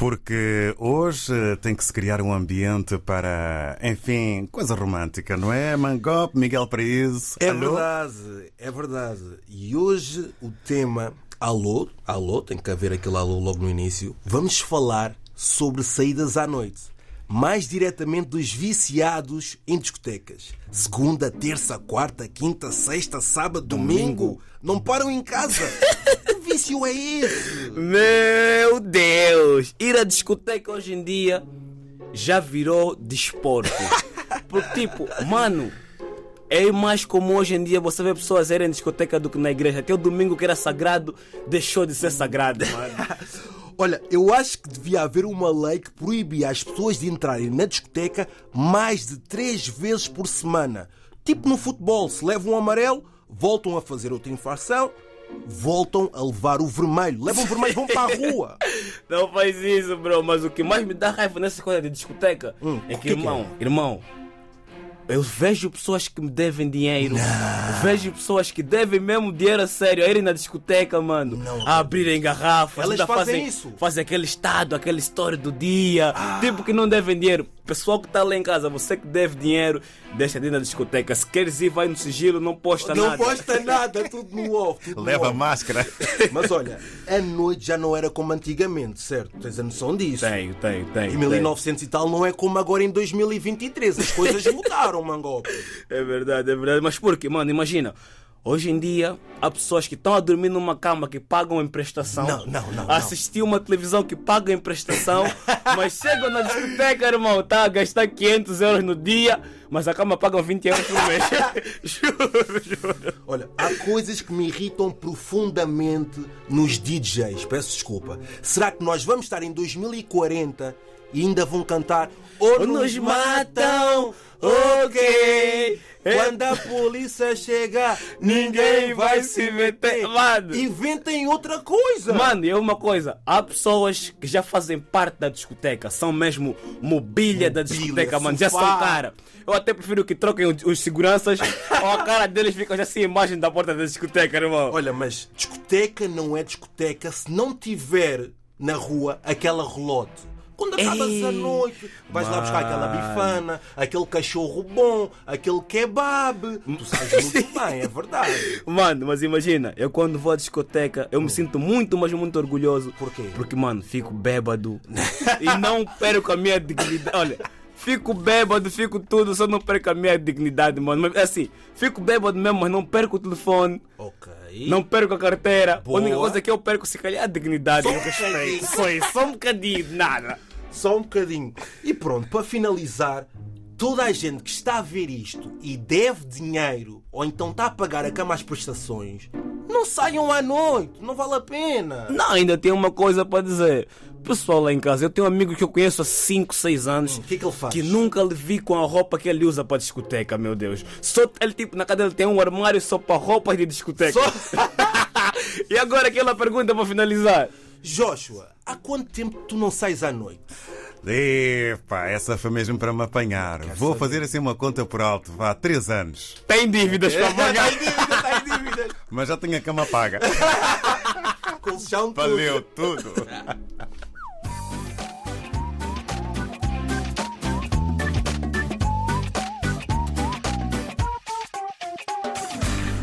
Porque hoje tem que se criar um ambiente para, enfim, coisa romântica, não é? Mangop, Miguel Paraíso. É alô? verdade, é verdade. E hoje o tema Alô, alô, tem que haver aquele alô logo no início. Vamos falar sobre saídas à noite. Mais diretamente dos viciados em discotecas. Segunda, terça, quarta, quinta, sexta, sábado, domingo. Não param em casa. que vício é esse? Meu Deus! Ir à discoteca hoje em dia já virou desporto. Porque, tipo, mano, é mais comum hoje em dia você ver pessoas irem à discoteca do que na igreja. Aquele domingo que era sagrado deixou de ser sagrado, mano. Olha, eu acho que devia haver uma lei que proibia as pessoas de entrarem na discoteca mais de três vezes por semana. Tipo no futebol, se levam um amarelo, voltam a fazer outra infração, voltam a levar o vermelho. Levam o vermelho, vão para a rua. Não faz isso, bro. Mas o que mais me dá raiva nessa coisa de discoteca Hum, é que, que que irmão, irmão, eu vejo pessoas que me devem dinheiro. Vejo pessoas que devem mesmo dinheiro a sério, a irem na discoteca, mano. Não. A abrirem garrafas. Elas ainda fazem isso. Fazem aquele estado, aquela história do dia. Tipo que não devem dinheiro. Pessoal que está lá em casa, você que deve dinheiro, deixa de ir na discoteca. Se queres ir, vai no sigilo, não posta Não nada. posta nada, tudo no off. tudo no Leva a off. máscara. Mas olha, a noite já não era como antigamente, certo? Tens a noção disso? Tenho, tenho, tenho. Em tenho. 1900 e tal não é como agora em 2023. As coisas mudaram, Mangope. É verdade, é verdade. Mas por quê, mano? Imagina. Hoje em dia, há pessoas que estão a dormir numa cama que pagam em prestação. Não, não, não. Assistir uma televisão que paga em prestação. mas chegam na discoteca, irmão, tá a gastar 500 euros no dia, mas a cama paga 20 euros por mês. juro, juro. Olha, há coisas que me irritam profundamente nos DJs. Peço desculpa. Será que nós vamos estar em 2040 e ainda vão cantar Ou nos matam, ok? Quando a polícia chegar, ninguém vai se meter. Mano. Inventem outra coisa. Mano, e é uma coisa, há pessoas que já fazem parte da discoteca, são mesmo mobília da Mobília, discoteca, mano, já são cara. Eu até prefiro que troquem os, os seguranças ou a cara deles fica já sem imagem da porta da discoteca, irmão. Olha, mas discoteca não é discoteca se não tiver na rua aquela relote. Quando acabas Ei, a noite, vais lá buscar aquela bifana, aquele cachorro bom, aquele kebab. Tu sabes muito bem, é verdade. Mano, mas imagina, eu quando vou à discoteca, eu me sinto muito, mas muito orgulhoso. Porquê? Porque, mano, fico bêbado e não perco a minha dignidade. Olha, fico bêbado, fico tudo, só não perco a minha dignidade, mano. Mas assim, fico bêbado mesmo, mas não perco o telefone. Ok. Não perco a carteira. Boa. A única coisa que eu perco, se calhar, é a dignidade o respeito. Foi só um bocadinho, de nada. Só um bocadinho. E pronto, para finalizar, toda a gente que está a ver isto e deve dinheiro ou então está a pagar a cama às prestações, não saiam à noite, não vale a pena. Não, ainda tem uma coisa para dizer. Pessoal lá em casa, eu tenho um amigo que eu conheço há 5, 6 anos. O que é que ele faz? Que nunca lhe vi com a roupa que ele usa para discoteca, meu Deus. Só ele, tipo, na casa dele tem um armário só para roupas de discoteca. Só- e agora aquela pergunta para finalizar. Joshua, há quanto tempo tu não sais à noite? Epá, essa foi mesmo para me apanhar. Vou fazer assim uma conta por alto. Vá, três anos. Tem dívidas para pagar. Está em dívida, está em dívida. Mas já tenho a cama paga. Colchão tudo. Valeu tudo.